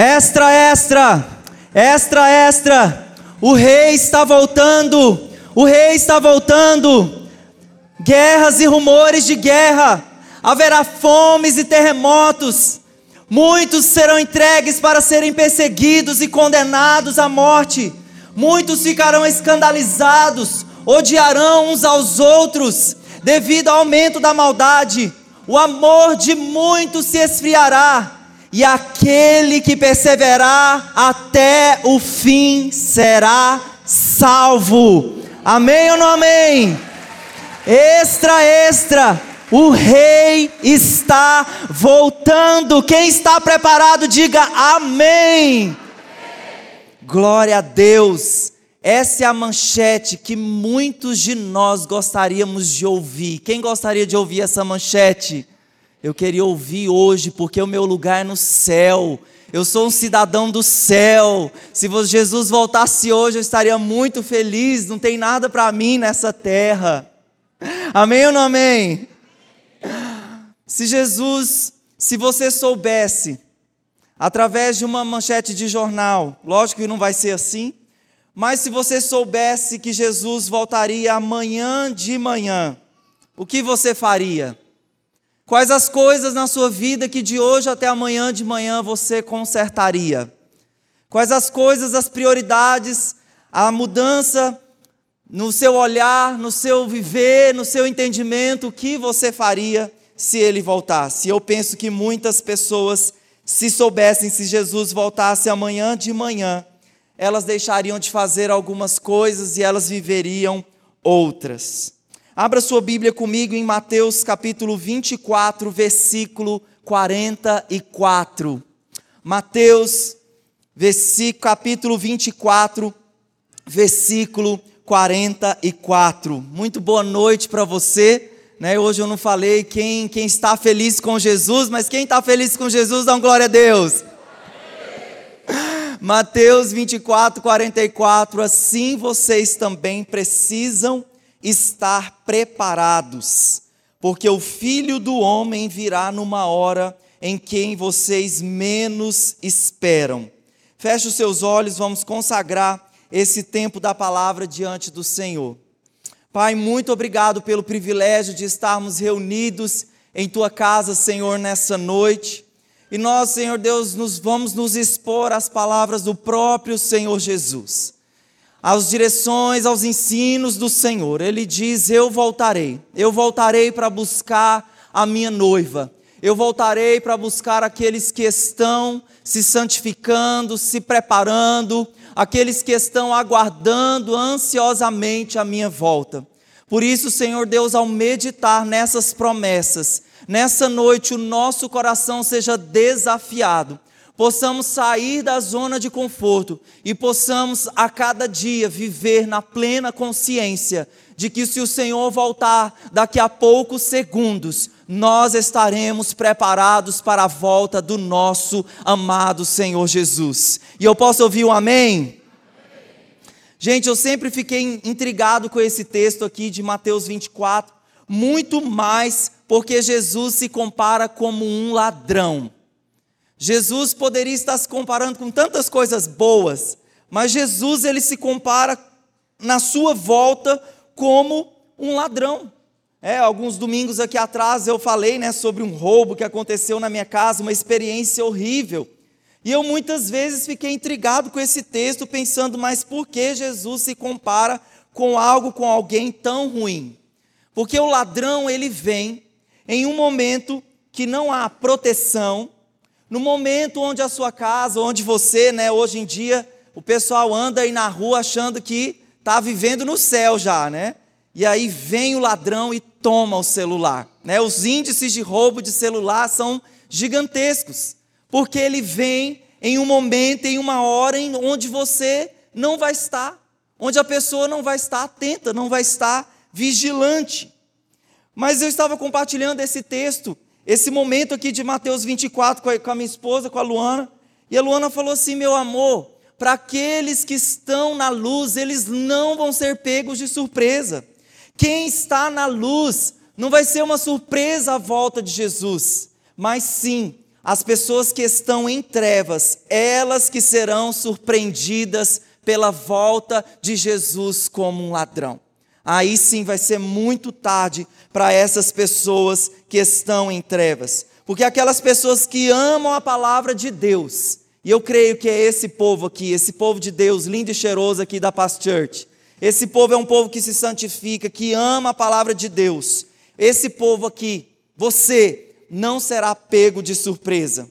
Extra, extra, extra, extra. O rei está voltando. O rei está voltando. Guerras e rumores de guerra. Haverá fomes e terremotos. Muitos serão entregues para serem perseguidos e condenados à morte. Muitos ficarão escandalizados, odiarão uns aos outros, devido ao aumento da maldade. O amor de muitos se esfriará e aquele que perseverar até o fim será salvo. Amém ou não amém? Extra, extra. O rei está voltando. Quem está preparado, diga amém. Glória a Deus. Essa é a manchete que muitos de nós gostaríamos de ouvir. Quem gostaria de ouvir essa manchete? Eu queria ouvir hoje, porque o meu lugar é no céu. Eu sou um cidadão do céu. Se Jesus voltasse hoje, eu estaria muito feliz. Não tem nada para mim nessa terra. Amém ou não amém? Se Jesus, se você soubesse, através de uma manchete de jornal, lógico que não vai ser assim, mas se você soubesse que Jesus voltaria amanhã de manhã, o que você faria? Quais as coisas na sua vida que de hoje até amanhã de manhã você consertaria? Quais as coisas, as prioridades, a mudança no seu olhar, no seu viver, no seu entendimento, o que você faria se ele voltasse? Eu penso que muitas pessoas, se soubessem se Jesus voltasse amanhã de manhã, elas deixariam de fazer algumas coisas e elas viveriam outras. Abra sua Bíblia comigo em Mateus capítulo 24, versículo 44. Mateus, capítulo 24, versículo 44. Muito boa noite para você. Né? Hoje eu não falei quem, quem está feliz com Jesus, mas quem está feliz com Jesus, dá glória a Deus. Mateus 24, 44. Assim vocês também precisam estar preparados, porque o filho do homem virá numa hora em que vocês menos esperam. Feche os seus olhos, vamos consagrar esse tempo da palavra diante do Senhor. Pai, muito obrigado pelo privilégio de estarmos reunidos em tua casa, Senhor, nessa noite. E nós, Senhor Deus, nos vamos nos expor às palavras do próprio Senhor Jesus às direções, aos ensinos do Senhor. Ele diz: Eu voltarei, eu voltarei para buscar a minha noiva, eu voltarei para buscar aqueles que estão se santificando, se preparando, aqueles que estão aguardando ansiosamente a minha volta. Por isso, Senhor Deus, ao meditar nessas promessas, nessa noite o nosso coração seja desafiado possamos sair da zona de conforto e possamos a cada dia viver na plena consciência de que se o Senhor voltar daqui a poucos segundos, nós estaremos preparados para a volta do nosso amado Senhor Jesus. E eu posso ouvir um amém? Gente, eu sempre fiquei intrigado com esse texto aqui de Mateus 24, muito mais porque Jesus se compara como um ladrão. Jesus poderia estar se comparando com tantas coisas boas, mas Jesus ele se compara na sua volta como um ladrão. É, alguns domingos aqui atrás eu falei né, sobre um roubo que aconteceu na minha casa, uma experiência horrível. E eu muitas vezes fiquei intrigado com esse texto, pensando, mas por que Jesus se compara com algo, com alguém tão ruim? Porque o ladrão, ele vem em um momento que não há proteção, no momento onde a sua casa, onde você, né, hoje em dia, o pessoal anda aí na rua achando que está vivendo no céu já, né? E aí vem o ladrão e toma o celular. Né? Os índices de roubo de celular são gigantescos, porque ele vem em um momento, em uma hora em onde você não vai estar, onde a pessoa não vai estar atenta, não vai estar vigilante. Mas eu estava compartilhando esse texto esse momento aqui de Mateus 24 com a, com a minha esposa, com a Luana, e a Luana falou assim: meu amor, para aqueles que estão na luz, eles não vão ser pegos de surpresa. Quem está na luz não vai ser uma surpresa a volta de Jesus, mas sim as pessoas que estão em trevas, elas que serão surpreendidas pela volta de Jesus como um ladrão. Aí sim vai ser muito tarde para essas pessoas que estão em trevas. Porque aquelas pessoas que amam a palavra de Deus, e eu creio que é esse povo aqui, esse povo de Deus, lindo e cheiroso aqui da Past Church. Esse povo é um povo que se santifica, que ama a palavra de Deus. Esse povo aqui, você, não será pego de surpresa.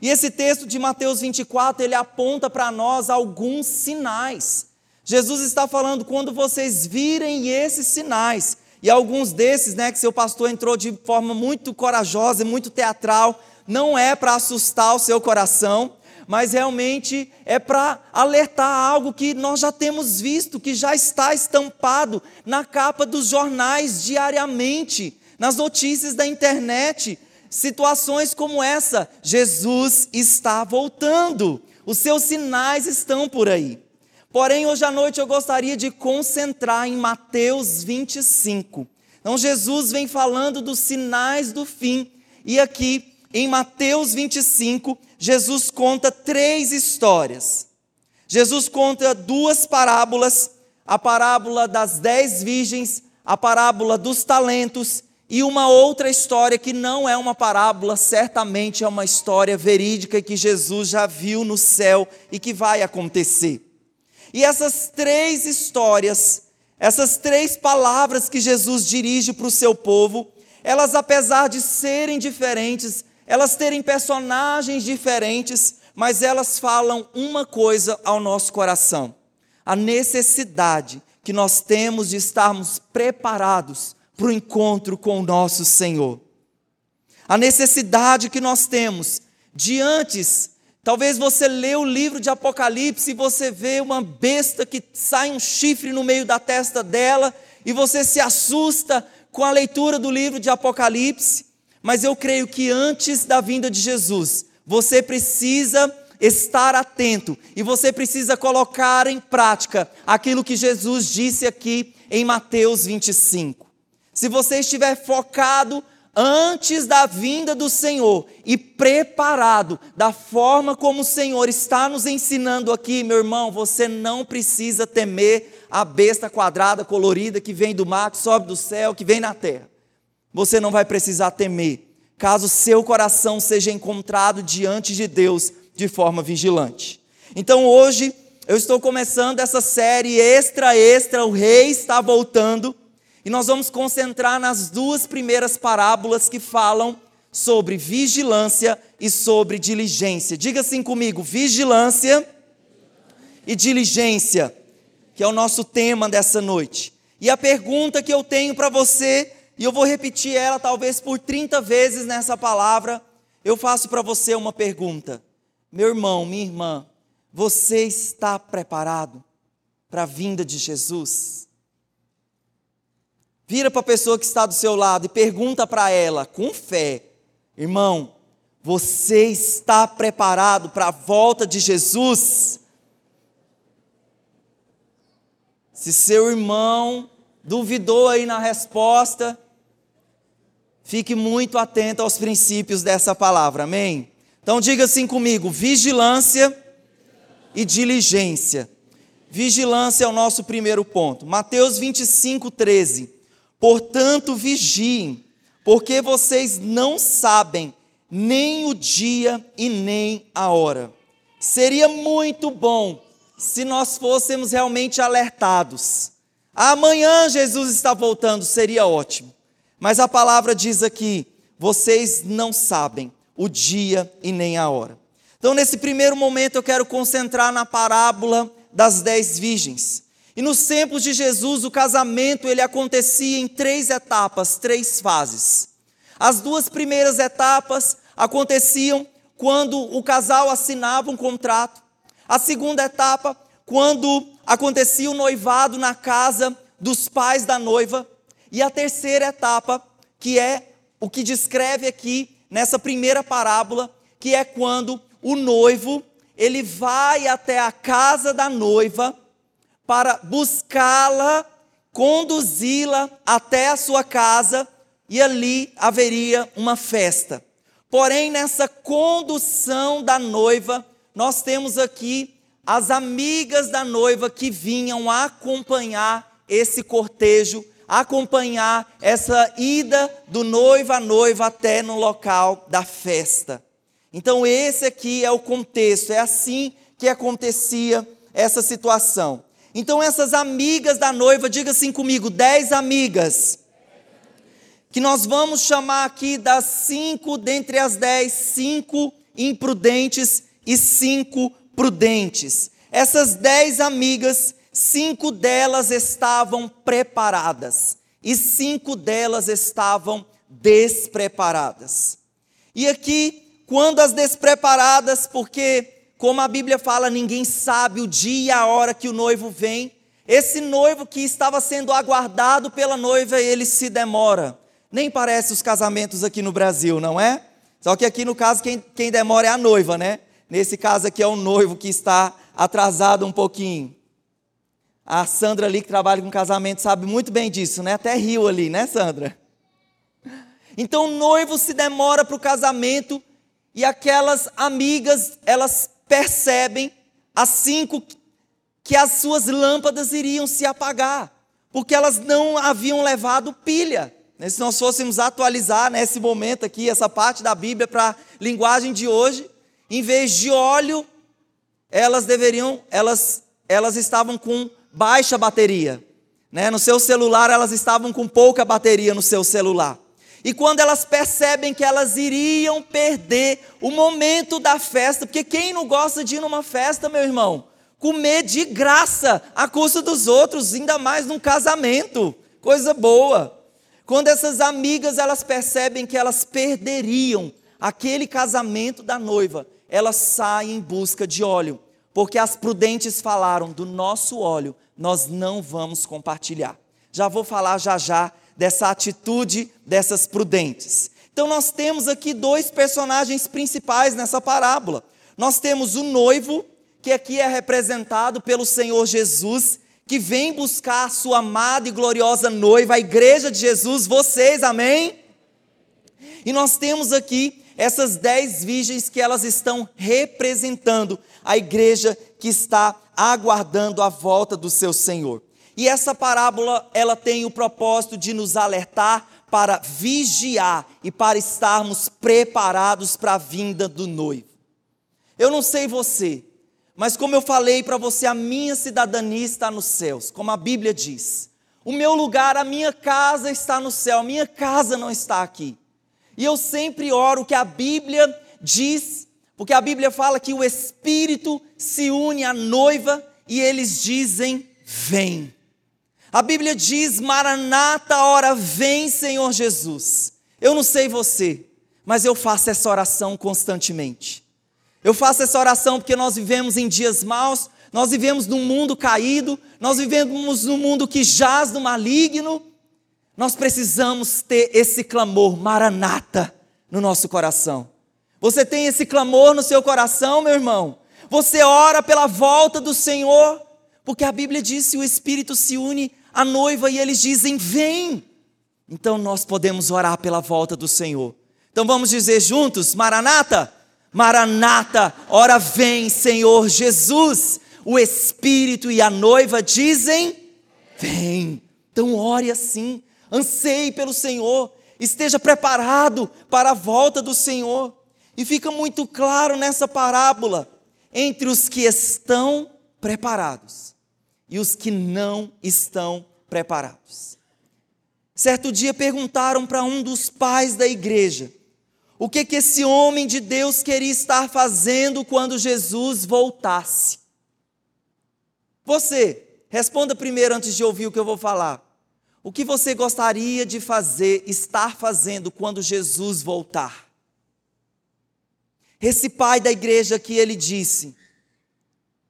E esse texto de Mateus 24, ele aponta para nós alguns sinais. Jesus está falando quando vocês virem esses sinais, e alguns desses, né, que seu pastor entrou de forma muito corajosa e muito teatral, não é para assustar o seu coração, mas realmente é para alertar algo que nós já temos visto, que já está estampado na capa dos jornais diariamente nas notícias da internet, situações como essa. Jesus está voltando, os seus sinais estão por aí. Porém, hoje à noite eu gostaria de concentrar em Mateus 25. Então, Jesus vem falando dos sinais do fim, e aqui em Mateus 25, Jesus conta três histórias. Jesus conta duas parábolas: a parábola das dez virgens, a parábola dos talentos e uma outra história que não é uma parábola, certamente é uma história verídica que Jesus já viu no céu e que vai acontecer. E essas três histórias, essas três palavras que Jesus dirige para o seu povo, elas, apesar de serem diferentes, elas terem personagens diferentes, mas elas falam uma coisa ao nosso coração: a necessidade que nós temos de estarmos preparados para o encontro com o nosso Senhor. A necessidade que nós temos de antes, talvez você lê o livro de Apocalipse e você vê uma besta que sai um chifre no meio da testa dela e você se assusta com a leitura do livro de Apocalipse, mas eu creio que antes da vinda de Jesus, você precisa estar atento e você precisa colocar em prática aquilo que Jesus disse aqui em Mateus 25 se você estiver focado antes da vinda do Senhor e preparado da forma como o Senhor está nos ensinando aqui, meu irmão, você não precisa temer a besta quadrada, colorida que vem do mar, que sobe do céu, que vem na terra. Você não vai precisar temer, caso seu coração seja encontrado diante de Deus de forma vigilante. Então hoje eu estou começando essa série extra extra, o rei está voltando e nós vamos concentrar nas duas primeiras parábolas que falam sobre vigilância e sobre diligência. Diga assim comigo: vigilância e diligência, que é o nosso tema dessa noite. E a pergunta que eu tenho para você, e eu vou repetir ela talvez por 30 vezes nessa palavra, eu faço para você uma pergunta. Meu irmão, minha irmã, você está preparado para a vinda de Jesus? Vira para a pessoa que está do seu lado e pergunta para ela, com fé: Irmão, você está preparado para a volta de Jesus? Se seu irmão duvidou aí na resposta, fique muito atento aos princípios dessa palavra, amém? Então diga assim comigo: vigilância e diligência. Vigilância é o nosso primeiro ponto. Mateus 25, 13. Portanto, vigiem, porque vocês não sabem nem o dia e nem a hora. Seria muito bom se nós fôssemos realmente alertados. Amanhã Jesus está voltando, seria ótimo. Mas a palavra diz aqui: vocês não sabem o dia e nem a hora. Então, nesse primeiro momento, eu quero concentrar na parábola das dez virgens. E nos tempos de Jesus, o casamento ele acontecia em três etapas, três fases. As duas primeiras etapas aconteciam quando o casal assinava um contrato. A segunda etapa, quando acontecia o noivado na casa dos pais da noiva. E a terceira etapa, que é o que descreve aqui nessa primeira parábola, que é quando o noivo ele vai até a casa da noiva para buscá-la, conduzi-la até a sua casa e ali haveria uma festa. Porém, nessa condução da noiva, nós temos aqui as amigas da noiva que vinham acompanhar esse cortejo, acompanhar essa ida do noivo à noiva até no local da festa. Então, esse aqui é o contexto, é assim que acontecia essa situação. Então, essas amigas da noiva, diga assim comigo: dez amigas, que nós vamos chamar aqui das cinco dentre as dez, cinco imprudentes e cinco prudentes. Essas dez amigas, cinco delas estavam preparadas e cinco delas estavam despreparadas. E aqui, quando as despreparadas, porque, como a Bíblia fala, ninguém sabe o dia e a hora que o noivo vem, esse noivo que estava sendo aguardado pela noiva, ele se demora. Nem parece os casamentos aqui no Brasil, não é? Só que aqui no caso, quem, quem demora é a noiva, né? Nesse caso aqui é o noivo que está atrasado um pouquinho. A Sandra ali que trabalha com casamento sabe muito bem disso, né? Até riu ali, né, Sandra? Então o noivo se demora para o casamento e aquelas amigas, elas percebem assim que as suas lâmpadas iriam se apagar, porque elas não haviam levado pilha. Se nós fôssemos atualizar nesse momento aqui, essa parte da Bíblia para a linguagem de hoje, em vez de óleo, elas deveriam, elas, elas estavam com baixa bateria. Né? No seu celular, elas estavam com pouca bateria no seu celular. E quando elas percebem que elas iriam perder o momento da festa, porque quem não gosta de ir numa festa, meu irmão? Comer de graça, à custa dos outros, ainda mais num casamento, coisa boa. Quando essas amigas elas percebem que elas perderiam aquele casamento da noiva, elas saem em busca de óleo, porque as prudentes falaram: do nosso óleo nós não vamos compartilhar. Já vou falar já já dessa atitude dessas prudentes. Então nós temos aqui dois personagens principais nessa parábola. Nós temos o noivo, que aqui é representado pelo Senhor Jesus, que vem buscar a sua amada e gloriosa noiva, a igreja de Jesus, vocês, amém? E nós temos aqui essas dez virgens que elas estão representando a igreja que está aguardando a volta do seu Senhor. E essa parábola, ela tem o propósito de nos alertar para vigiar e para estarmos preparados para a vinda do noivo. Eu não sei você, mas como eu falei para você, a minha cidadania está nos céus, como a Bíblia diz. O meu lugar, a minha casa está no céu, a minha casa não está aqui. E eu sempre oro que a Bíblia diz, porque a Bíblia fala que o Espírito se une à noiva e eles dizem: Vem. A Bíblia diz: Maranata, hora vem, Senhor Jesus. Eu não sei você, mas eu faço essa oração constantemente. Eu faço essa oração porque nós vivemos em dias maus, nós vivemos num mundo caído, nós vivemos num mundo que jaz no maligno, nós precisamos ter esse clamor, Maranata, no nosso coração. Você tem esse clamor no seu coração, meu irmão? Você ora pela volta do Senhor? Porque a Bíblia diz que o Espírito se une à noiva e eles dizem: Vem. Então nós podemos orar pela volta do Senhor. Então vamos dizer juntos: Maranata, Maranata, ora vem, Senhor Jesus. O Espírito e a noiva dizem: Vem. Então ore assim anseie pelo Senhor, esteja preparado para a volta do Senhor. E fica muito claro nessa parábola entre os que estão preparados e os que não estão preparados. Certo dia perguntaram para um dos pais da igreja o que, que esse homem de Deus queria estar fazendo quando Jesus voltasse. Você, responda primeiro antes de ouvir o que eu vou falar. O que você gostaria de fazer, estar fazendo quando Jesus voltar? Esse pai da igreja que ele disse: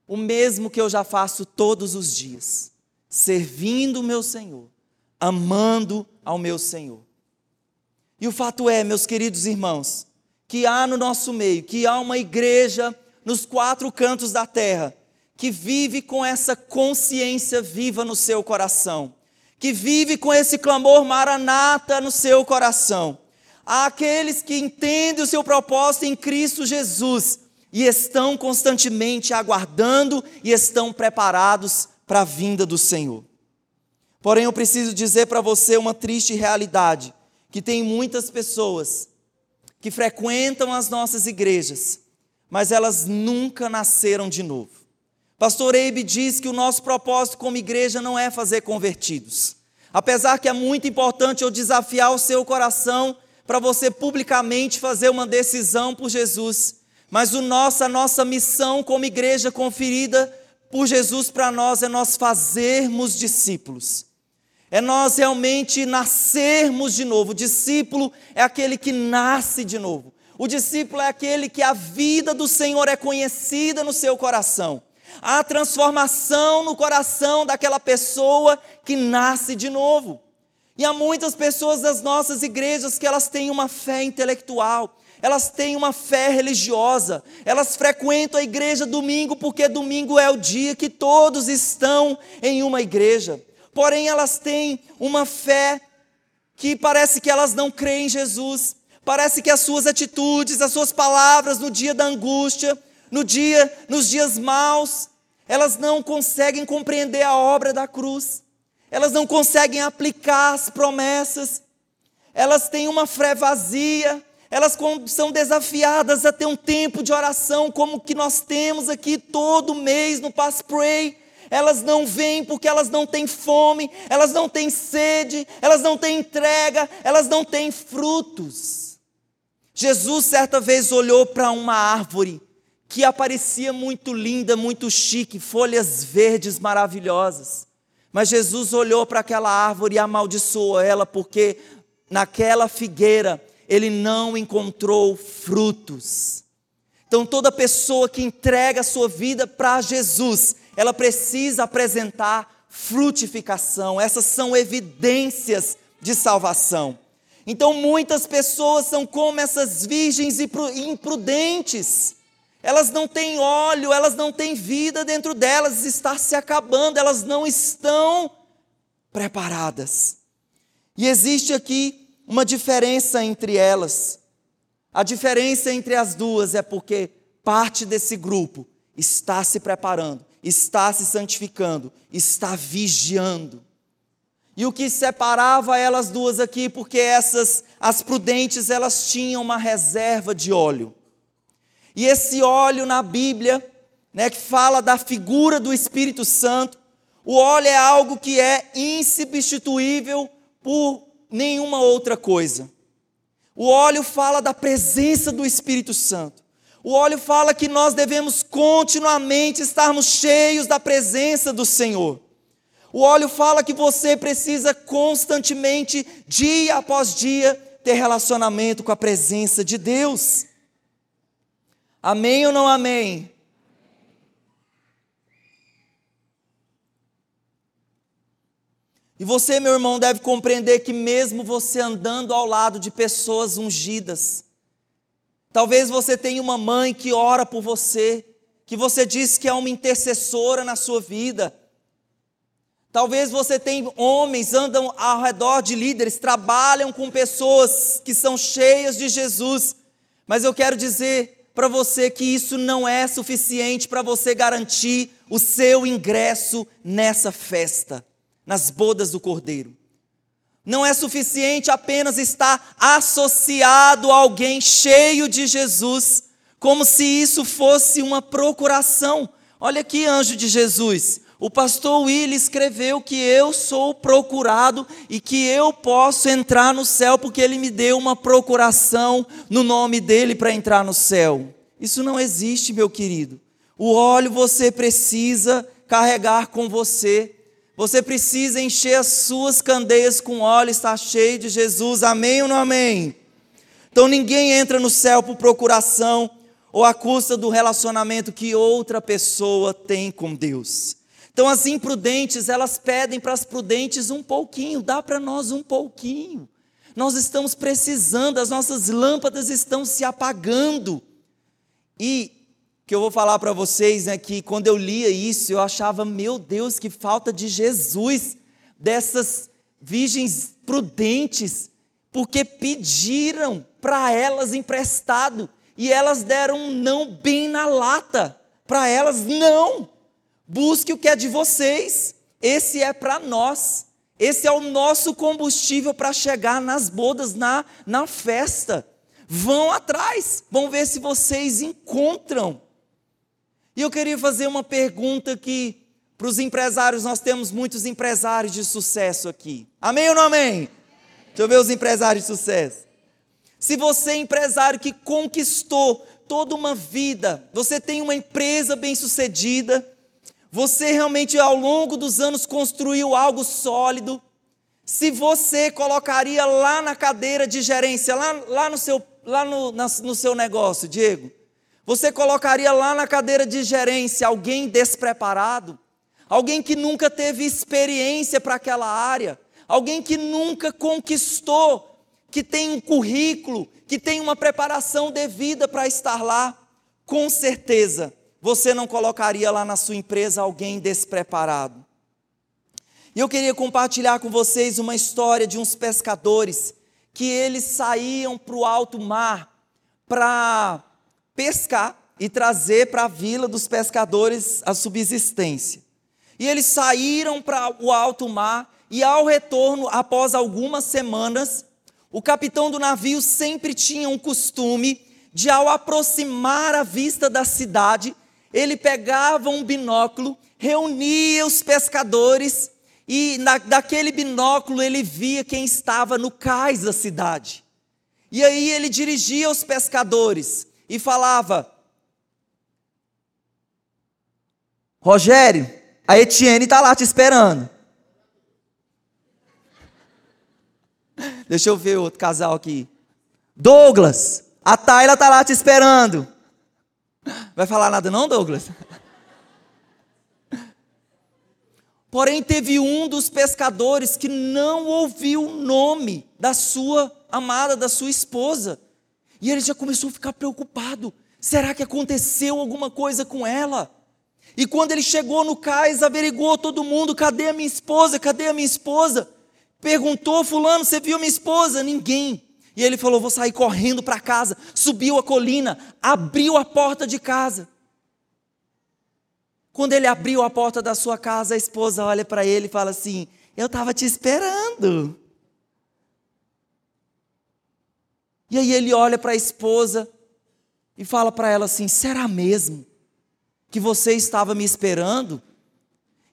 o mesmo que eu já faço todos os dias, servindo o meu Senhor, amando ao meu Senhor. E o fato é, meus queridos irmãos, que há no nosso meio, que há uma igreja nos quatro cantos da terra, que vive com essa consciência viva no seu coração que vive com esse clamor maranata no seu coração. àqueles que entendem o seu propósito em Cristo Jesus e estão constantemente aguardando e estão preparados para a vinda do Senhor. Porém, eu preciso dizer para você uma triste realidade: que tem muitas pessoas que frequentam as nossas igrejas, mas elas nunca nasceram de novo. Pastor Eibe diz que o nosso propósito como igreja não é fazer convertidos. Apesar que é muito importante eu desafiar o seu coração para você publicamente fazer uma decisão por Jesus, mas o nosso, a nossa missão como igreja conferida por Jesus para nós é nós fazermos discípulos. É nós realmente nascermos de novo. O discípulo é aquele que nasce de novo. O discípulo é aquele que a vida do Senhor é conhecida no seu coração. Há transformação no coração daquela pessoa que nasce de novo. E há muitas pessoas das nossas igrejas que elas têm uma fé intelectual, elas têm uma fé religiosa, elas frequentam a igreja domingo porque domingo é o dia que todos estão em uma igreja. Porém, elas têm uma fé que parece que elas não creem em Jesus. Parece que as suas atitudes, as suas palavras no dia da angústia, no dia, nos dias maus, elas não conseguem compreender a obra da cruz. Elas não conseguem aplicar as promessas. Elas têm uma fé vazia. Elas são desafiadas a ter um tempo de oração como que nós temos aqui todo mês no Pass Pray elas não vêm porque elas não têm fome, elas não têm sede, elas não têm entrega, elas não têm frutos. Jesus certa vez olhou para uma árvore que aparecia muito linda, muito chique, folhas verdes maravilhosas. Mas Jesus olhou para aquela árvore e amaldiçoou ela, porque naquela figueira ele não encontrou frutos. Então, toda pessoa que entrega a sua vida para Jesus, ela precisa apresentar frutificação. Essas são evidências de salvação. Então muitas pessoas são como essas virgens imprudentes. Elas não têm óleo, elas não têm vida dentro delas, está se acabando, elas não estão preparadas. E existe aqui uma diferença entre elas. A diferença entre as duas é porque parte desse grupo está se preparando, está se santificando, está vigiando. E o que separava elas duas aqui, porque essas, as prudentes, elas tinham uma reserva de óleo. E esse óleo na Bíblia, né, que fala da figura do Espírito Santo, o óleo é algo que é insubstituível por nenhuma outra coisa. O óleo fala da presença do Espírito Santo. O óleo fala que nós devemos continuamente estarmos cheios da presença do Senhor. O óleo fala que você precisa constantemente, dia após dia, ter relacionamento com a presença de Deus. Amém ou não amém? E você, meu irmão, deve compreender que mesmo você andando ao lado de pessoas ungidas, talvez você tenha uma mãe que ora por você, que você diz que é uma intercessora na sua vida, Talvez você tenha homens, andam ao redor de líderes, trabalham com pessoas que são cheias de Jesus. Mas eu quero dizer para você que isso não é suficiente para você garantir o seu ingresso nessa festa, nas bodas do Cordeiro. Não é suficiente apenas estar associado a alguém cheio de Jesus, como se isso fosse uma procuração. Olha aqui, anjo de Jesus. O pastor Willi escreveu que eu sou procurado e que eu posso entrar no céu porque ele me deu uma procuração no nome dele para entrar no céu. Isso não existe, meu querido. O óleo você precisa carregar com você. Você precisa encher as suas candeias com óleo, está cheio de Jesus. Amém ou não amém? Então ninguém entra no céu por procuração ou à custa do relacionamento que outra pessoa tem com Deus. Então as imprudentes, elas pedem para as prudentes um pouquinho, dá para nós um pouquinho. Nós estamos precisando, as nossas lâmpadas estão se apagando. E que eu vou falar para vocês é que quando eu lia isso, eu achava, meu Deus, que falta de Jesus, dessas virgens prudentes, porque pediram para elas emprestado e elas deram um não bem na lata. Para elas, não. Busque o que é de vocês. Esse é para nós. Esse é o nosso combustível para chegar nas bodas, na, na festa. Vão atrás, vão ver se vocês encontram. E eu queria fazer uma pergunta aqui para os empresários. Nós temos muitos empresários de sucesso aqui. Amém ou não amém? Deixa eu ver os empresários de sucesso. Se você é empresário que conquistou toda uma vida, você tem uma empresa bem-sucedida, você realmente ao longo dos anos construiu algo sólido, se você colocaria lá na cadeira de gerência, lá, lá, no, seu, lá no, na, no seu negócio, Diego, você colocaria lá na cadeira de gerência alguém despreparado, alguém que nunca teve experiência para aquela área, alguém que nunca conquistou, que tem um currículo, que tem uma preparação devida para estar lá, com certeza você não colocaria lá na sua empresa alguém despreparado. E eu queria compartilhar com vocês uma história de uns pescadores que eles saíam para o alto mar para pescar e trazer para a vila dos pescadores a subsistência. E eles saíram para o alto mar e ao retorno, após algumas semanas, o capitão do navio sempre tinha um costume de, ao aproximar a vista da cidade, ele pegava um binóculo, reunia os pescadores e na, daquele binóculo ele via quem estava no cais da cidade. E aí ele dirigia os pescadores e falava: Rogério, a Etienne está lá te esperando. Deixa eu ver outro casal aqui. Douglas, a Tayla tá lá te esperando. Vai falar nada não, Douglas? Porém, teve um dos pescadores que não ouviu o nome da sua amada, da sua esposa. E ele já começou a ficar preocupado. Será que aconteceu alguma coisa com ela? E quando ele chegou no cais, averigou todo mundo: cadê a minha esposa? Cadê a minha esposa? Perguntou, Fulano, você viu minha esposa? Ninguém. E ele falou: Vou sair correndo para casa. Subiu a colina, abriu a porta de casa. Quando ele abriu a porta da sua casa, a esposa olha para ele e fala assim: Eu estava te esperando. E aí ele olha para a esposa e fala para ela assim: Será mesmo que você estava me esperando?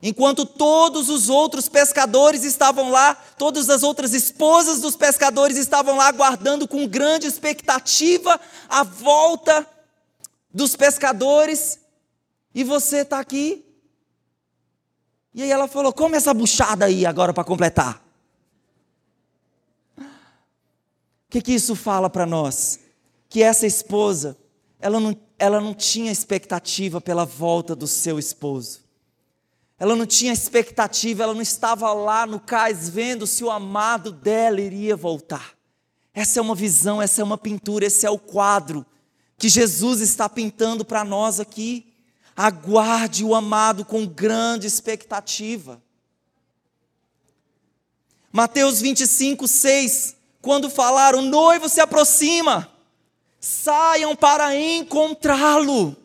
Enquanto todos os outros pescadores estavam lá, todas as outras esposas dos pescadores estavam lá aguardando com grande expectativa a volta dos pescadores, e você está aqui. E aí ela falou: Come essa buchada aí agora para completar. O que, que isso fala para nós? Que essa esposa, ela não, ela não tinha expectativa pela volta do seu esposo. Ela não tinha expectativa, ela não estava lá no cais vendo se o amado dela iria voltar. Essa é uma visão, essa é uma pintura, esse é o quadro que Jesus está pintando para nós aqui. Aguarde o amado com grande expectativa. Mateus 25, 6. Quando falaram, o noivo se aproxima, saiam para encontrá-lo.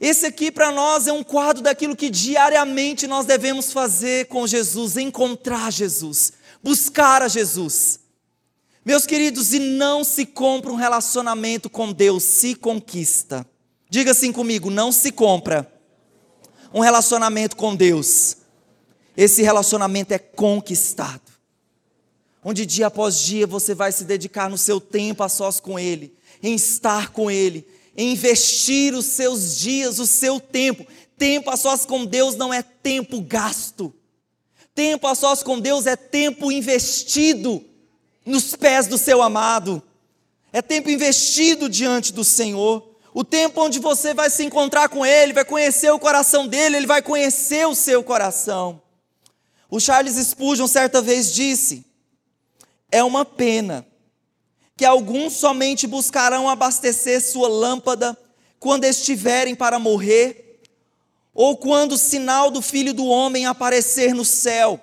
Esse aqui para nós é um quadro daquilo que diariamente nós devemos fazer com Jesus, encontrar Jesus, buscar a Jesus. Meus queridos, e não se compra um relacionamento com Deus, se conquista. Diga assim comigo: não se compra um relacionamento com Deus. Esse relacionamento é conquistado. Onde dia após dia você vai se dedicar no seu tempo a sós com Ele, em estar com Ele, investir os seus dias, o seu tempo. Tempo a sós com Deus não é tempo gasto. Tempo a sós com Deus é tempo investido nos pés do seu amado. É tempo investido diante do Senhor. O tempo onde você vai se encontrar com Ele, vai conhecer o coração dele, Ele vai conhecer o seu coração. O Charles Spurgeon certa vez disse: é uma pena que alguns somente buscarão abastecer sua lâmpada quando estiverem para morrer, ou quando o sinal do Filho do Homem aparecer no céu.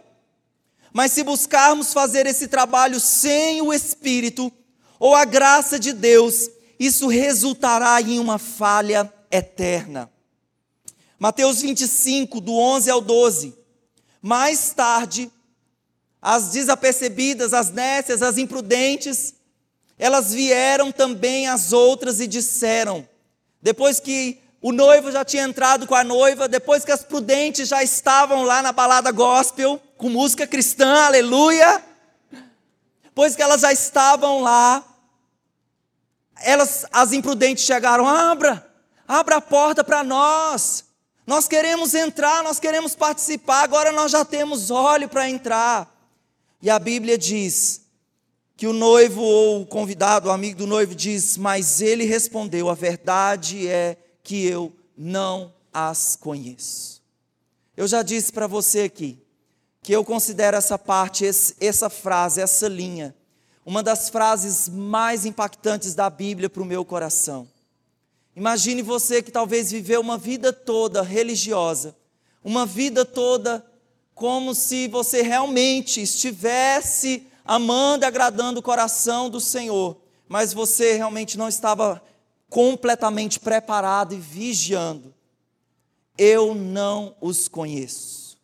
Mas se buscarmos fazer esse trabalho sem o Espírito ou a graça de Deus, isso resultará em uma falha eterna. Mateus 25, do 11 ao 12. Mais tarde, as desapercebidas, as nécias, as imprudentes, elas vieram também as outras e disseram, depois que o noivo já tinha entrado com a noiva, depois que as prudentes já estavam lá na balada gospel, com música cristã, aleluia. Depois que elas já estavam lá, elas, as imprudentes chegaram, abra, abra a porta para nós. Nós queremos entrar, nós queremos participar, agora nós já temos óleo para entrar. E a Bíblia diz que o noivo ou o convidado, o amigo do noivo diz: "Mas ele respondeu: A verdade é que eu não as conheço. Eu já disse para você aqui que eu considero essa parte, essa frase, essa linha, uma das frases mais impactantes da Bíblia para o meu coração. Imagine você que talvez viveu uma vida toda religiosa, uma vida toda como se você realmente estivesse amando agradando o coração do Senhor, mas você realmente não estava completamente preparado e vigiando. Eu não os conheço.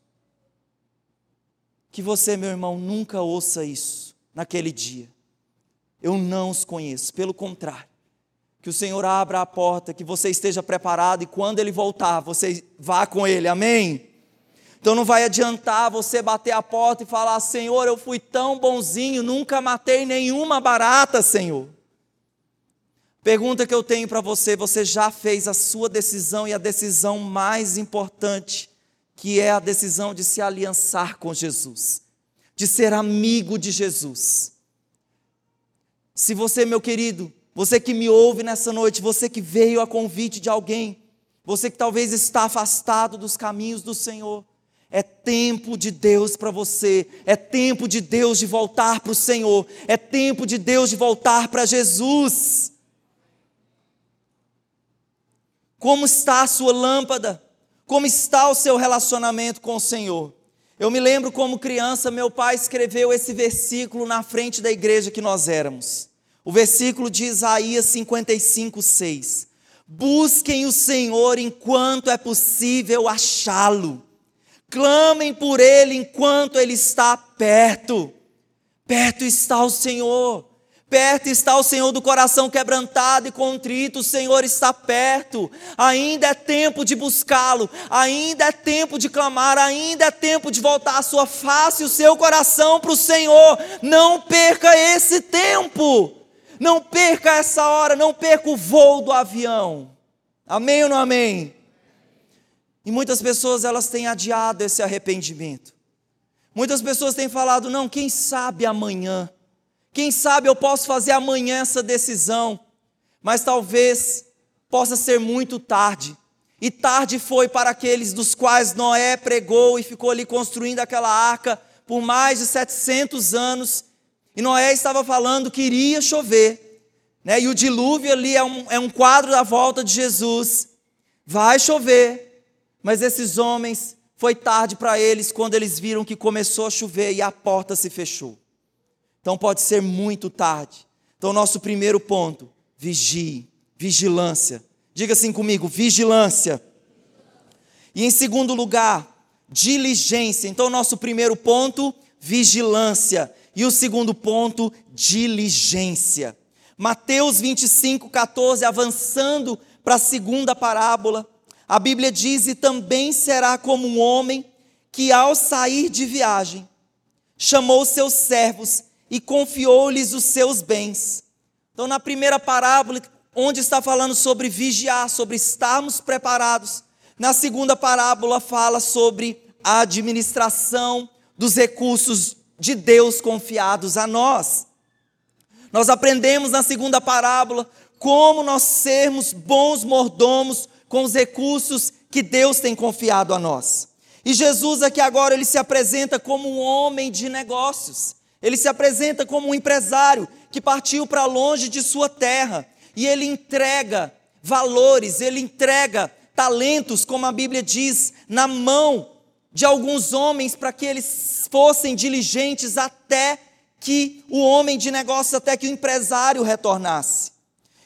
Que você, meu irmão, nunca ouça isso naquele dia. Eu não os conheço, pelo contrário. Que o Senhor abra a porta, que você esteja preparado e quando Ele voltar, você vá com Ele, amém? Então não vai adiantar você bater a porta e falar: Senhor, eu fui tão bonzinho, nunca matei nenhuma barata, Senhor. Pergunta que eu tenho para você: você já fez a sua decisão e a decisão mais importante, que é a decisão de se aliançar com Jesus, de ser amigo de Jesus? Se você, meu querido, você que me ouve nessa noite, você que veio a convite de alguém, você que talvez está afastado dos caminhos do Senhor, é tempo de Deus para você, é tempo de Deus de voltar para o Senhor, é tempo de Deus de voltar para Jesus. Como está a sua lâmpada? Como está o seu relacionamento com o Senhor? Eu me lembro como criança, meu pai escreveu esse versículo na frente da igreja que nós éramos. O versículo de Isaías 55, 6. Busquem o Senhor enquanto é possível achá-lo. Clamem por Ele enquanto Ele está perto. Perto está o Senhor. Perto está o Senhor do coração quebrantado e contrito, o Senhor está perto. Ainda é tempo de buscá-lo, ainda é tempo de clamar, ainda é tempo de voltar a sua face e o seu coração para o Senhor. Não perca esse tempo, não perca essa hora, não perca o voo do avião. Amém ou não amém? E muitas pessoas elas têm adiado esse arrependimento. Muitas pessoas têm falado, não, quem sabe amanhã. Quem sabe eu posso fazer amanhã essa decisão, mas talvez possa ser muito tarde. E tarde foi para aqueles dos quais Noé pregou e ficou ali construindo aquela arca por mais de 700 anos. E Noé estava falando que iria chover. Né? E o dilúvio ali é um, é um quadro da volta de Jesus. Vai chover. Mas esses homens, foi tarde para eles quando eles viram que começou a chover e a porta se fechou. Então pode ser muito tarde. Então, nosso primeiro ponto: vigie, vigilância. Diga assim comigo: vigilância. E em segundo lugar, diligência. Então, nosso primeiro ponto, vigilância. E o segundo ponto, diligência. Mateus 25, 14, avançando para a segunda parábola, a Bíblia diz: E também será como um homem que, ao sair de viagem, chamou seus servos e confiou-lhes os seus bens. Então, na primeira parábola, onde está falando sobre vigiar, sobre estarmos preparados, na segunda parábola fala sobre a administração dos recursos de Deus confiados a nós. Nós aprendemos na segunda parábola como nós sermos bons mordomos com os recursos que Deus tem confiado a nós. E Jesus aqui agora ele se apresenta como um homem de negócios. Ele se apresenta como um empresário que partiu para longe de sua terra e ele entrega valores, ele entrega talentos, como a Bíblia diz, na mão de alguns homens para que eles fossem diligentes até que o homem de negócios, até que o empresário retornasse.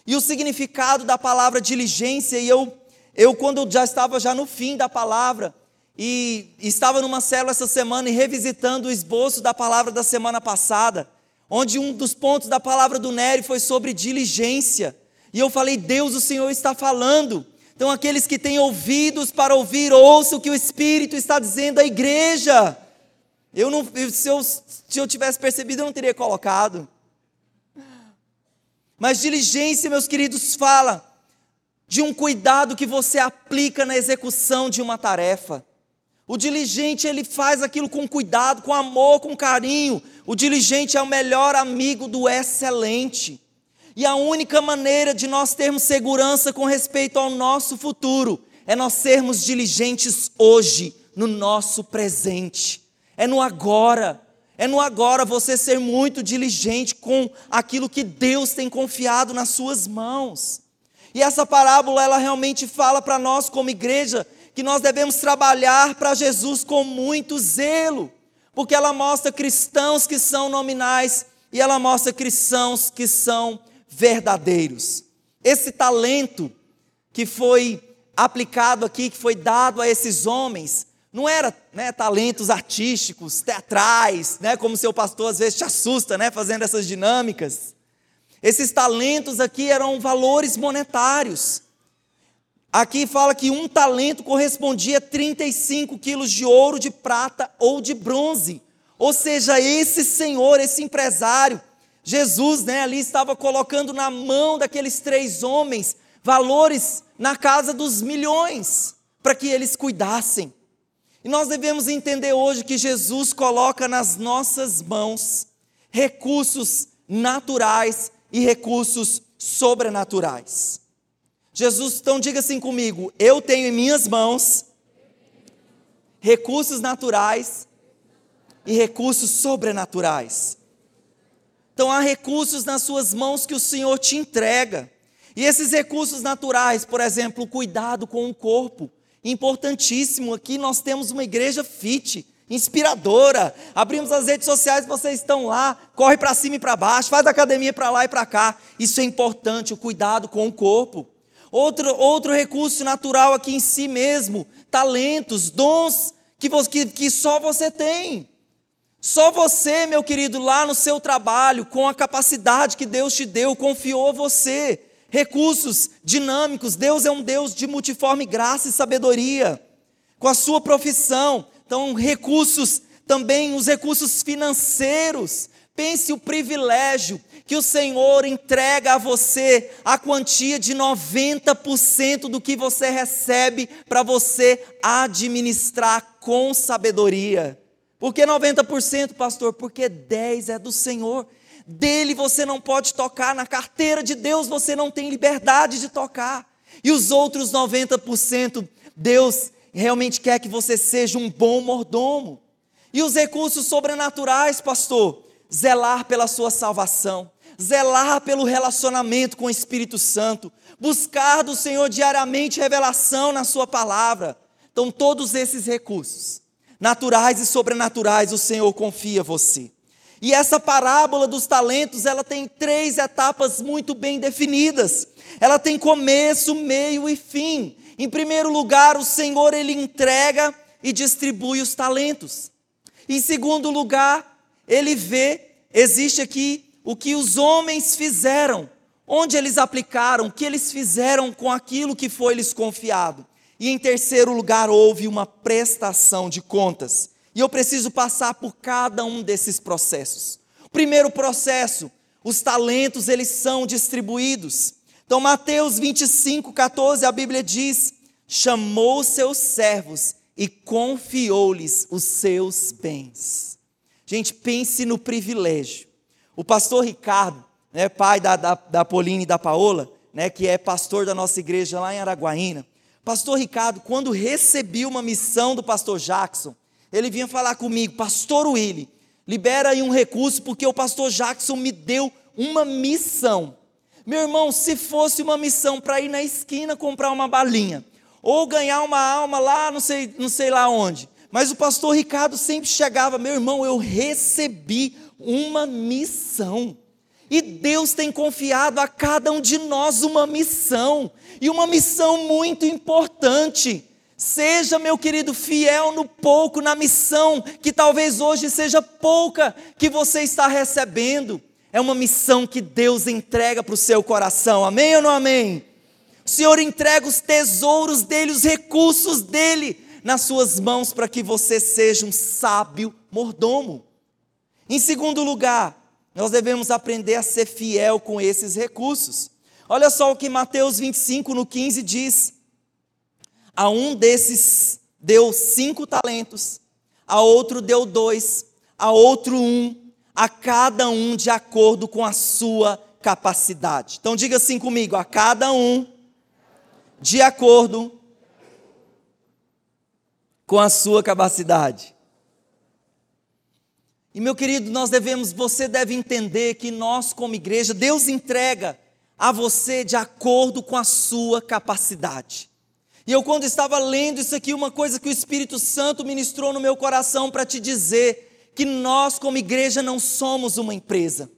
E o significado da palavra diligência, e eu, eu quando já estava já no fim da palavra, e estava numa célula essa semana e revisitando o esboço da palavra da semana passada, onde um dos pontos da palavra do Nery foi sobre diligência. E eu falei, Deus, o Senhor está falando. Então, aqueles que têm ouvidos para ouvir, ouçam o que o Espírito está dizendo à igreja. Eu não, se, eu, se eu tivesse percebido, eu não teria colocado. Mas diligência, meus queridos, fala de um cuidado que você aplica na execução de uma tarefa. O diligente, ele faz aquilo com cuidado, com amor, com carinho. O diligente é o melhor amigo do excelente. E a única maneira de nós termos segurança com respeito ao nosso futuro é nós sermos diligentes hoje, no nosso presente. É no agora. É no agora você ser muito diligente com aquilo que Deus tem confiado nas suas mãos. E essa parábola, ela realmente fala para nós, como igreja, que nós devemos trabalhar para Jesus com muito zelo, porque ela mostra cristãos que são nominais e ela mostra cristãos que são verdadeiros. Esse talento que foi aplicado aqui, que foi dado a esses homens, não era né, talentos artísticos, teatrais, né, como seu pastor às vezes te assusta, né, fazendo essas dinâmicas. Esses talentos aqui eram valores monetários. Aqui fala que um talento correspondia a 35 quilos de ouro, de prata ou de bronze. Ou seja, esse senhor, esse empresário, Jesus, né, ali estava colocando na mão daqueles três homens valores na casa dos milhões, para que eles cuidassem. E nós devemos entender hoje que Jesus coloca nas nossas mãos recursos naturais e recursos sobrenaturais. Jesus, então diga assim comigo: eu tenho em minhas mãos recursos naturais e recursos sobrenaturais. Então há recursos nas suas mãos que o Senhor te entrega. E esses recursos naturais, por exemplo, o cuidado com o corpo, importantíssimo. Aqui nós temos uma igreja fit, inspiradora. Abrimos as redes sociais, vocês estão lá, corre para cima e para baixo, faz academia para lá e para cá. Isso é importante, o cuidado com o corpo. Outro, outro recurso natural aqui em si mesmo, talentos, dons que, que, que só você tem. Só você, meu querido, lá no seu trabalho, com a capacidade que Deus te deu, confiou você. Recursos dinâmicos, Deus é um Deus de multiforme graça e sabedoria. Com a sua profissão, então, recursos também, os recursos financeiros. Pense o privilégio que o Senhor entrega a você a quantia de 90% do que você recebe para você administrar com sabedoria. Por que 90%, pastor? Porque 10 é do Senhor. Dele você não pode tocar, na carteira de Deus você não tem liberdade de tocar. E os outros 90%, Deus realmente quer que você seja um bom mordomo. E os recursos sobrenaturais, pastor? Zelar pela sua salvação, zelar pelo relacionamento com o Espírito Santo, buscar do Senhor diariamente revelação na Sua palavra. Então, todos esses recursos naturais e sobrenaturais, o Senhor confia a você. E essa parábola dos talentos, ela tem três etapas muito bem definidas. Ela tem começo, meio e fim. Em primeiro lugar, o Senhor ele entrega e distribui os talentos. Em segundo lugar, ele vê, existe aqui o que os homens fizeram, onde eles aplicaram, o que eles fizeram com aquilo que foi lhes confiado. E em terceiro lugar, houve uma prestação de contas. E eu preciso passar por cada um desses processos. Primeiro processo, os talentos, eles são distribuídos. Então, Mateus 25, 14, a Bíblia diz: chamou seus servos e confiou-lhes os seus bens. Gente, pense no privilégio. O pastor Ricardo, né, pai da, da, da Pauline e da Paola, né, que é pastor da nossa igreja lá em Araguaína, Pastor Ricardo, quando recebi uma missão do pastor Jackson, ele vinha falar comigo, pastor Willy, libera aí um recurso porque o pastor Jackson me deu uma missão. Meu irmão, se fosse uma missão para ir na esquina comprar uma balinha, ou ganhar uma alma lá, não sei, não sei lá onde, Mas o pastor Ricardo sempre chegava, meu irmão, eu recebi uma missão. E Deus tem confiado a cada um de nós uma missão, e uma missão muito importante. Seja, meu querido, fiel no pouco, na missão, que talvez hoje seja pouca que você está recebendo. É uma missão que Deus entrega para o seu coração, amém ou não amém? O Senhor entrega os tesouros dele, os recursos dele nas suas mãos para que você seja um sábio mordomo. Em segundo lugar, nós devemos aprender a ser fiel com esses recursos. Olha só o que Mateus 25, no 15 diz a um desses deu cinco talentos, a outro deu dois, a outro um, a cada um de acordo com a sua capacidade. Então diga assim comigo: a cada um de acordo com a sua capacidade. E meu querido, nós devemos, você deve entender que nós como igreja, Deus entrega a você de acordo com a sua capacidade. E eu, quando estava lendo isso aqui, uma coisa que o Espírito Santo ministrou no meu coração para te dizer: que nós, como igreja, não somos uma empresa.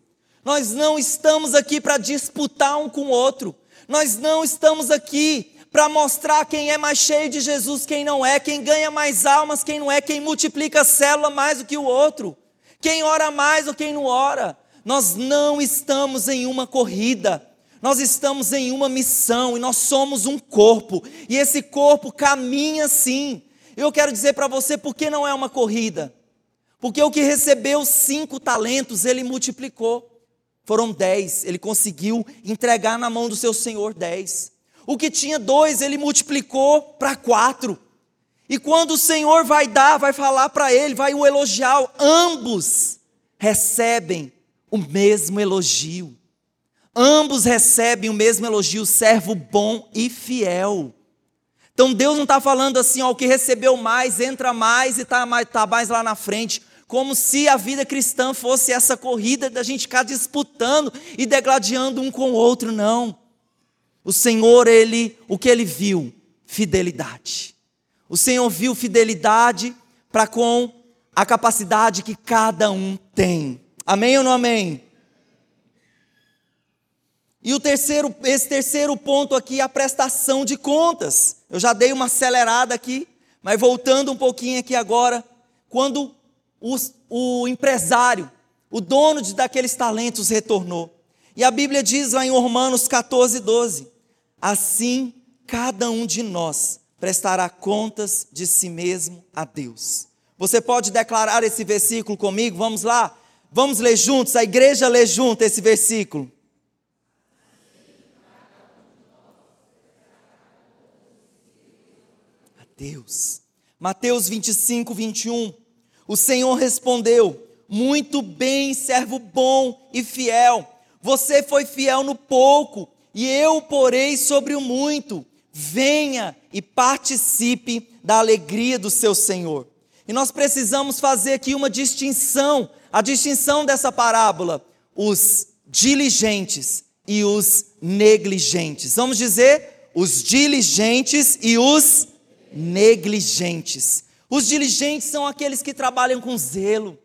Nós não estamos aqui para disputar um com o outro. Nós não estamos aqui para mostrar quem é mais cheio de Jesus, quem não é, quem ganha mais almas, quem não é, quem multiplica a célula mais do que o outro, quem ora mais ou quem não ora. Nós não estamos em uma corrida. Nós estamos em uma missão e nós somos um corpo, e esse corpo caminha sim. Eu quero dizer para você por que não é uma corrida. Porque o que recebeu cinco talentos, ele multiplicou. Foram dez, ele conseguiu entregar na mão do seu senhor dez. O que tinha dois, ele multiplicou para quatro. E quando o Senhor vai dar, vai falar para ele, vai o elogiar, ambos recebem o mesmo elogio. Ambos recebem o mesmo elogio, servo bom e fiel. Então Deus não está falando assim, ó, o que recebeu mais, entra mais e está mais, tá mais lá na frente. Como se a vida cristã fosse essa corrida da gente ficar disputando e degladiando um com o outro, não. O Senhor, ele, o que ele viu? Fidelidade. O Senhor viu fidelidade para com a capacidade que cada um tem. Amém ou não amém? E o terceiro, esse terceiro ponto aqui é a prestação de contas. Eu já dei uma acelerada aqui, mas voltando um pouquinho aqui agora, quando o, o empresário, o dono de, daqueles talentos retornou. E a Bíblia diz lá em Romanos 14, 12: Assim cada um de nós prestará contas de si mesmo a Deus. Você pode declarar esse versículo comigo? Vamos lá? Vamos ler juntos? A igreja lê junto esse versículo. Deus. Mateus 25, 21. O Senhor respondeu: Muito bem, servo bom e fiel. Você foi fiel no pouco, e eu porei sobre o muito. Venha e participe da alegria do seu Senhor. E nós precisamos fazer aqui uma distinção, a distinção dessa parábola: os diligentes e os negligentes. Vamos dizer, os diligentes e os negligentes. Os diligentes são aqueles que trabalham com zelo.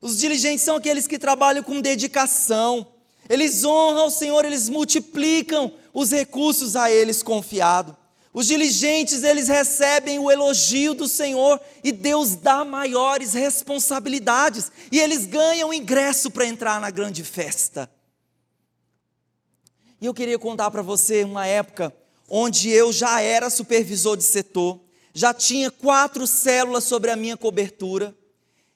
Os diligentes são aqueles que trabalham com dedicação. Eles honram o Senhor, eles multiplicam os recursos a eles confiado. Os diligentes, eles recebem o elogio do Senhor e Deus dá maiores responsabilidades e eles ganham ingresso para entrar na grande festa. E eu queria contar para você uma época onde eu já era supervisor de setor já tinha quatro células sobre a minha cobertura.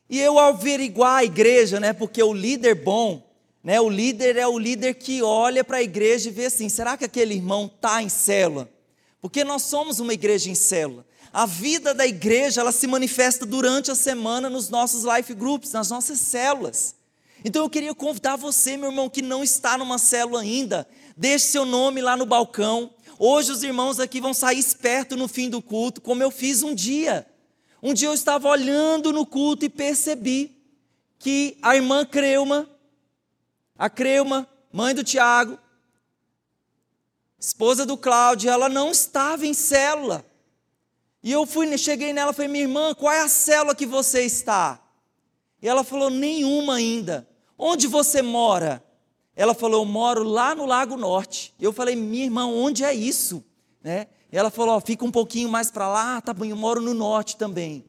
E eu averiguar a igreja, né, porque o líder bom, né, o líder é o líder que olha para a igreja e vê assim: será que aquele irmão está em célula? Porque nós somos uma igreja em célula. A vida da igreja, ela se manifesta durante a semana nos nossos life groups, nas nossas células. Então eu queria convidar você, meu irmão, que não está numa célula ainda, deixe seu nome lá no balcão, Hoje os irmãos aqui vão sair esperto no fim do culto, como eu fiz um dia. Um dia eu estava olhando no culto e percebi que a irmã Creuma, a Creuma, mãe do Tiago, esposa do Cláudio, ela não estava em célula. E eu fui, cheguei nela e falei, minha irmã, qual é a célula que você está? E ela falou, nenhuma ainda. Onde você mora? Ela falou, eu moro lá no Lago Norte. Eu falei, minha irmã, onde é isso? Né? Ela falou, fica um pouquinho mais para lá, tá bom, eu moro no Norte também.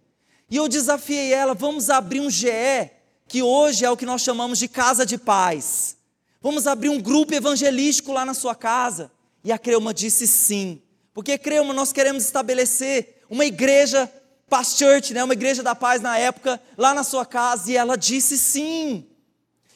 E eu desafiei ela, vamos abrir um GE, que hoje é o que nós chamamos de casa de paz. Vamos abrir um grupo evangelístico lá na sua casa. E a Creuma disse sim. Porque, Creuma, nós queremos estabelecer uma igreja Past Church, né, uma igreja da paz na época, lá na sua casa, e ela disse sim.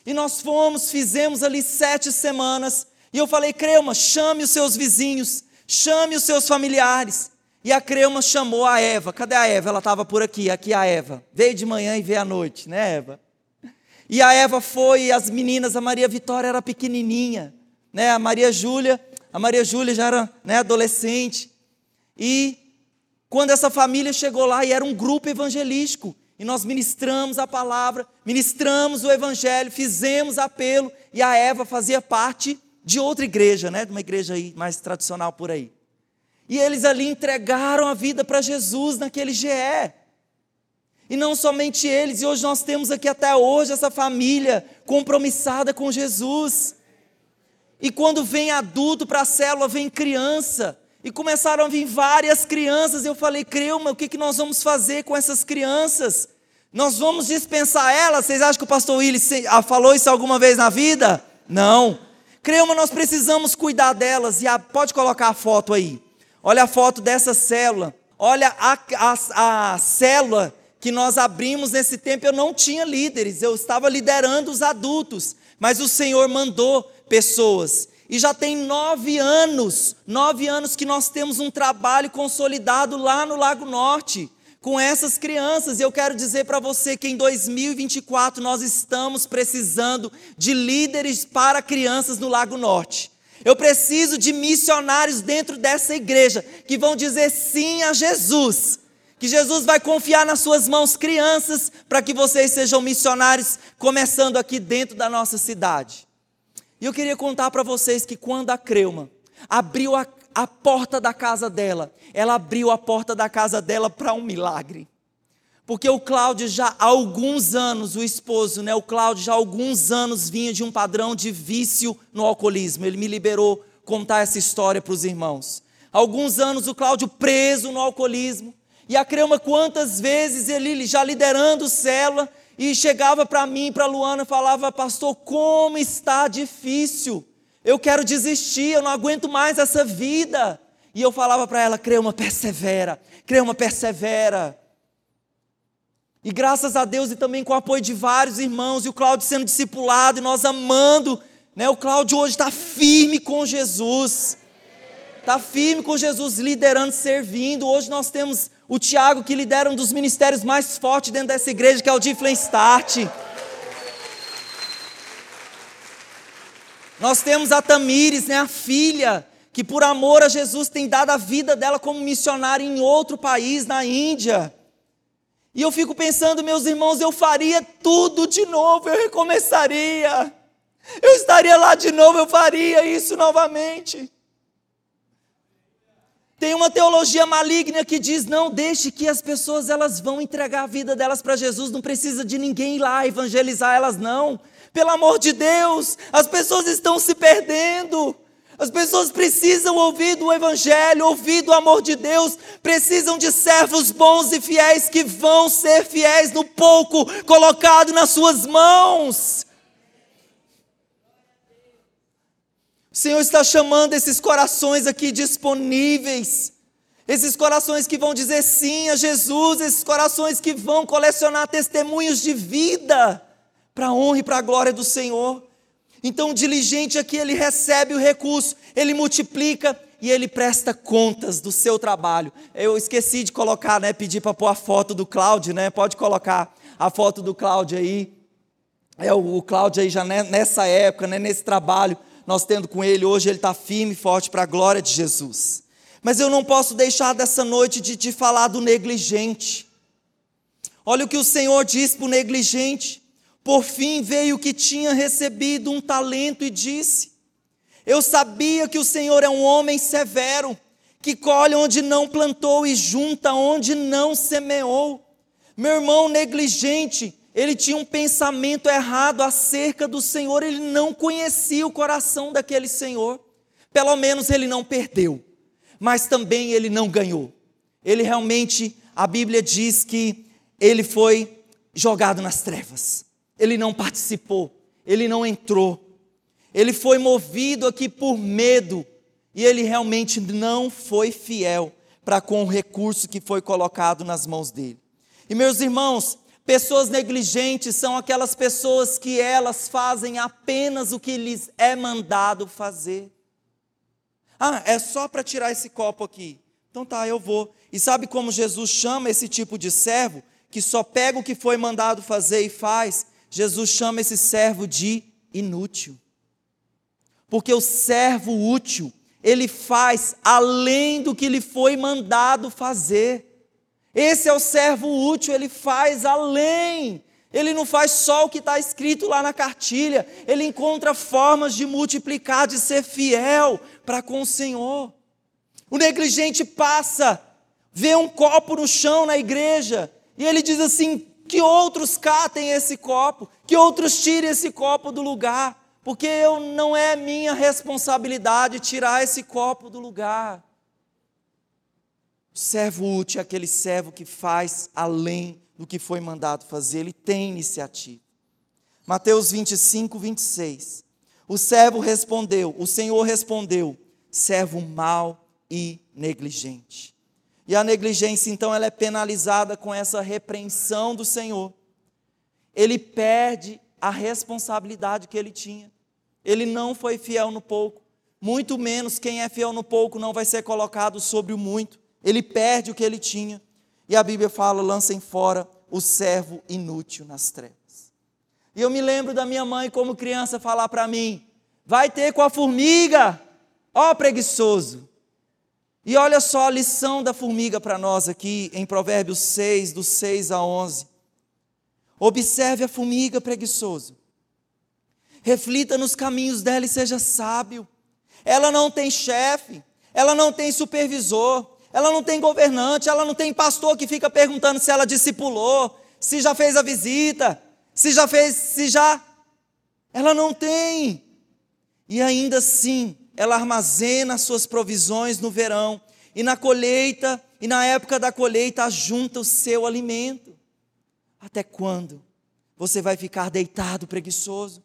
E nós fomos, fizemos ali sete semanas, e eu falei, Creuma, chame os seus vizinhos, chame os seus familiares. E a Creuma chamou a Eva, cadê a Eva? Ela estava por aqui, aqui a Eva. Veio de manhã e veio à noite, né, Eva? E a Eva foi, e as meninas, a Maria Vitória era pequenininha, né, a Maria Júlia, a Maria Júlia já era né, adolescente, e quando essa família chegou lá e era um grupo evangelístico, e nós ministramos a palavra, ministramos o evangelho, fizemos apelo, e a Eva fazia parte de outra igreja, né, de uma igreja aí mais tradicional por aí. E eles ali entregaram a vida para Jesus naquele GE. E não somente eles, e hoje nós temos aqui até hoje essa família compromissada com Jesus. E quando vem adulto para a célula, vem criança. E começaram a vir várias crianças. Eu falei, Creuma, o que, que nós vamos fazer com essas crianças? Nós vamos dispensar elas? Vocês acham que o pastor Willis ah, falou isso alguma vez na vida? Não. Creuma, nós precisamos cuidar delas. E a, pode colocar a foto aí. Olha a foto dessa célula. Olha a, a, a célula que nós abrimos nesse tempo. Eu não tinha líderes, eu estava liderando os adultos. Mas o Senhor mandou pessoas. E já tem nove anos, nove anos que nós temos um trabalho consolidado lá no Lago Norte com essas crianças. E eu quero dizer para você que em 2024 nós estamos precisando de líderes para crianças no Lago Norte. Eu preciso de missionários dentro dessa igreja que vão dizer sim a Jesus. Que Jesus vai confiar nas suas mãos crianças para que vocês sejam missionários, começando aqui dentro da nossa cidade. E eu queria contar para vocês que quando a Creuma abriu a, a porta da casa dela, ela abriu a porta da casa dela para um milagre. Porque o Cláudio já há alguns anos, o esposo, né, o Cláudio já há alguns anos vinha de um padrão de vício no alcoolismo. Ele me liberou contar essa história para os irmãos. Há alguns anos o Cláudio preso no alcoolismo. E a Creuma, quantas vezes ele já liderando célula, e chegava para mim, para Luana, falava: Pastor, como está difícil. Eu quero desistir, eu não aguento mais essa vida. E eu falava para ela: Creuma, persevera, Creuma, persevera. E graças a Deus e também com o apoio de vários irmãos, e o Cláudio sendo discipulado, e nós amando, né? O Cláudio hoje está firme com Jesus. Está firme com Jesus, liderando, servindo. Hoje nós temos o Tiago, que lidera um dos ministérios mais fortes dentro dessa igreja, que é o Difflin Start. Nós temos a Tamires, né, a filha, que por amor a Jesus tem dado a vida dela como missionária em outro país, na Índia. E eu fico pensando, meus irmãos, eu faria tudo de novo, eu recomeçaria. Eu estaria lá de novo, eu faria isso novamente. Tem uma teologia maligna que diz: não deixe que as pessoas elas vão entregar a vida delas para Jesus, não precisa de ninguém ir lá evangelizar elas não. Pelo amor de Deus, as pessoas estão se perdendo. As pessoas precisam ouvir do Evangelho, ouvir do amor de Deus, precisam de servos bons e fiéis que vão ser fiéis no pouco colocado nas suas mãos. O Senhor está chamando esses corações aqui disponíveis. Esses corações que vão dizer sim a Jesus, esses corações que vão colecionar testemunhos de vida para a honra e para a glória do Senhor. Então, o diligente aqui, ele recebe o recurso, ele multiplica e ele presta contas do seu trabalho. Eu esqueci de colocar, né, pedir para pôr a foto do Cláudio, né? Pode colocar a foto do Cláudio aí. É o, o Cláudio aí já nessa época, né, nesse trabalho nós tendo com ele hoje, ele está firme e forte para a glória de Jesus. Mas eu não posso deixar dessa noite de te falar do negligente. Olha o que o Senhor diz para o negligente. Por fim veio o que tinha recebido um talento e disse: Eu sabia que o Senhor é um homem severo, que colhe onde não plantou e junta onde não semeou. Meu irmão negligente, ele tinha um pensamento errado acerca do Senhor, ele não conhecia o coração daquele Senhor. Pelo menos ele não perdeu, mas também ele não ganhou. Ele realmente, a Bíblia diz que ele foi jogado nas trevas. Ele não participou, ele não entrou. Ele foi movido aqui por medo e ele realmente não foi fiel para com o recurso que foi colocado nas mãos dele. E meus irmãos, pessoas negligentes são aquelas pessoas que elas fazem apenas o que lhes é mandado fazer. Ah, é só para tirar esse copo aqui. Então tá, eu vou. E sabe como Jesus chama esse tipo de servo? Que só pega o que foi mandado fazer e faz. Jesus chama esse servo de inútil. Porque o servo útil, ele faz além do que lhe foi mandado fazer. Esse é o servo útil, ele faz além. Ele não faz só o que está escrito lá na cartilha, ele encontra formas de multiplicar, de ser fiel para com o Senhor. O negligente passa, vê um copo no chão na igreja, e ele diz assim: que outros catem esse copo, que outros tirem esse copo do lugar porque eu não é minha responsabilidade tirar esse copo do lugar. O servo útil é aquele servo que faz além do que foi mandado fazer, ele tem iniciativa. Mateus 25, 26. O servo respondeu, o Senhor respondeu, servo mau e negligente. E a negligência, então, ela é penalizada com essa repreensão do Senhor. Ele perde a responsabilidade que ele tinha. Ele não foi fiel no pouco, muito menos quem é fiel no pouco não vai ser colocado sobre o muito. Ele perde o que ele tinha. E a Bíblia fala: lancem fora o servo inútil nas trevas. E eu me lembro da minha mãe, como criança, falar para mim: vai ter com a formiga, ó preguiçoso. E olha só a lição da formiga para nós aqui em Provérbios 6, dos 6 a 11. Observe a formiga preguiçoso. Reflita nos caminhos dela e seja sábio. Ela não tem chefe, ela não tem supervisor, ela não tem governante, ela não tem pastor que fica perguntando se ela discipulou, se já fez a visita, se já fez, se já. Ela não tem. E ainda assim, ela armazena as suas provisões no verão, e na colheita, e na época da colheita, ajunta o seu alimento. Até quando você vai ficar deitado preguiçoso?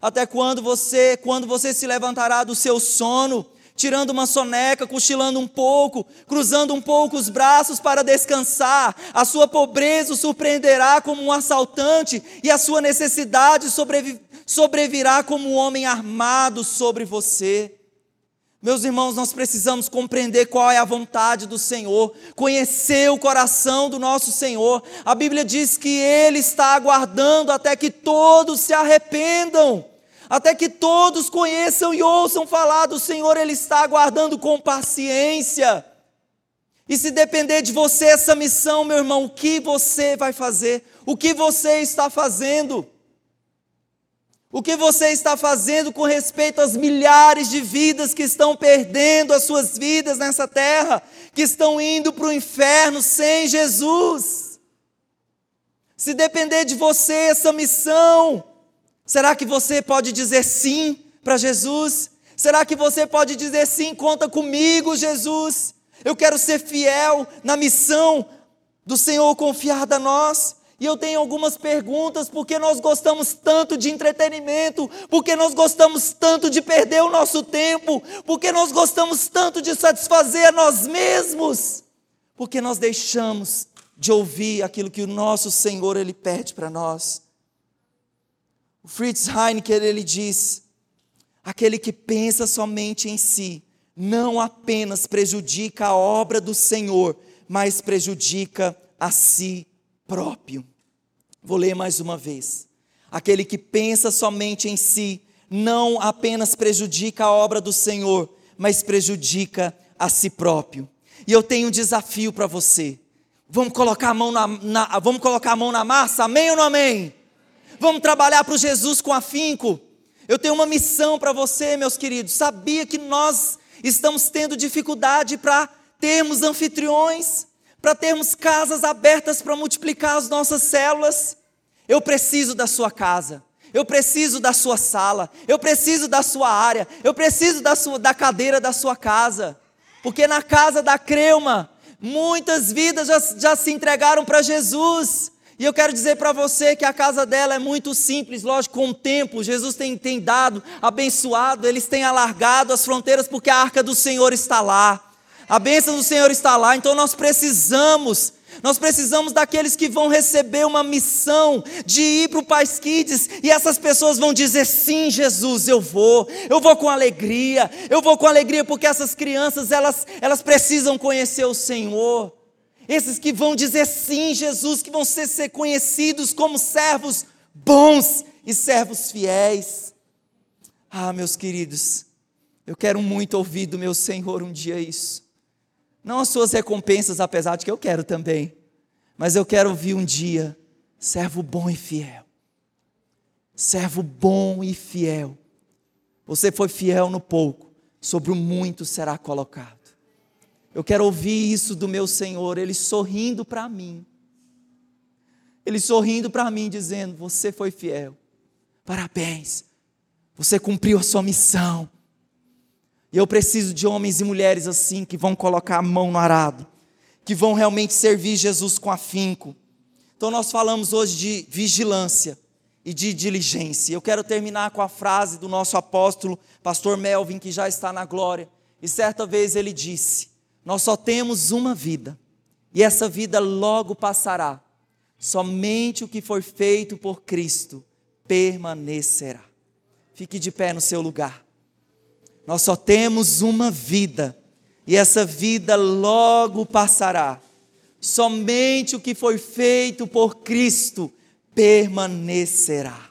Até quando você, quando você se levantará do seu sono, tirando uma soneca, cochilando um pouco, cruzando um pouco os braços para descansar? A sua pobreza o surpreenderá como um assaltante e a sua necessidade sobrevi sobrevirá como um homem armado sobre você. Meus irmãos, nós precisamos compreender qual é a vontade do Senhor, conhecer o coração do nosso Senhor. A Bíblia diz que Ele está aguardando até que todos se arrependam, até que todos conheçam e ouçam falar do Senhor, Ele está aguardando com paciência. E se depender de você essa missão, meu irmão, o que você vai fazer? O que você está fazendo? O que você está fazendo com respeito às milhares de vidas que estão perdendo as suas vidas nessa terra, que estão indo para o inferno sem Jesus? Se depender de você essa missão, será que você pode dizer sim para Jesus? Será que você pode dizer sim, conta comigo, Jesus? Eu quero ser fiel na missão do Senhor confiada a nós. E eu tenho algumas perguntas, porque nós gostamos tanto de entretenimento, porque nós gostamos tanto de perder o nosso tempo, porque nós gostamos tanto de satisfazer a nós mesmos, porque nós deixamos de ouvir aquilo que o nosso Senhor ele pede para nós. O Fritz Heineken ele diz: aquele que pensa somente em si, não apenas prejudica a obra do Senhor, mas prejudica a si próprio. Vou ler mais uma vez. Aquele que pensa somente em si, não apenas prejudica a obra do Senhor, mas prejudica a si próprio. E eu tenho um desafio para você. Vamos colocar a mão na, na, vamos colocar a mão na massa, amém ou não amém? Vamos trabalhar para o Jesus com afinco. Eu tenho uma missão para você, meus queridos. Sabia que nós estamos tendo dificuldade para termos anfitriões, para termos casas abertas para multiplicar as nossas células. Eu preciso da sua casa. Eu preciso da sua sala, eu preciso da sua área, eu preciso da, sua, da cadeira da sua casa. Porque na casa da Creuma, muitas vidas já, já se entregaram para Jesus. E eu quero dizer para você que a casa dela é muito simples, lógico, com o tempo, Jesus tem, tem dado, abençoado, eles têm alargado as fronteiras porque a arca do Senhor está lá. A bênção do Senhor está lá, então nós precisamos nós precisamos daqueles que vão receber uma missão de ir para o Pais Kids e essas pessoas vão dizer: sim, Jesus, eu vou, eu vou com alegria, eu vou com alegria porque essas crianças elas, elas precisam conhecer o Senhor. Esses que vão dizer sim, Jesus, que vão ser, ser conhecidos como servos bons e servos fiéis. Ah, meus queridos, eu quero muito ouvir do meu Senhor um dia isso. Não as suas recompensas, apesar de que eu quero também. Mas eu quero ouvir um dia, servo bom e fiel. Servo bom e fiel. Você foi fiel no pouco, sobre o muito será colocado. Eu quero ouvir isso do meu Senhor, Ele sorrindo para mim. Ele sorrindo para mim, dizendo: Você foi fiel. Parabéns. Você cumpriu a sua missão. E eu preciso de homens e mulheres assim, que vão colocar a mão no arado, que vão realmente servir Jesus com afinco. Então nós falamos hoje de vigilância e de diligência. Eu quero terminar com a frase do nosso apóstolo, pastor Melvin, que já está na glória. E certa vez ele disse: Nós só temos uma vida, e essa vida logo passará. Somente o que foi feito por Cristo permanecerá. Fique de pé no seu lugar. Nós só temos uma vida, e essa vida logo passará. Somente o que foi feito por Cristo permanecerá.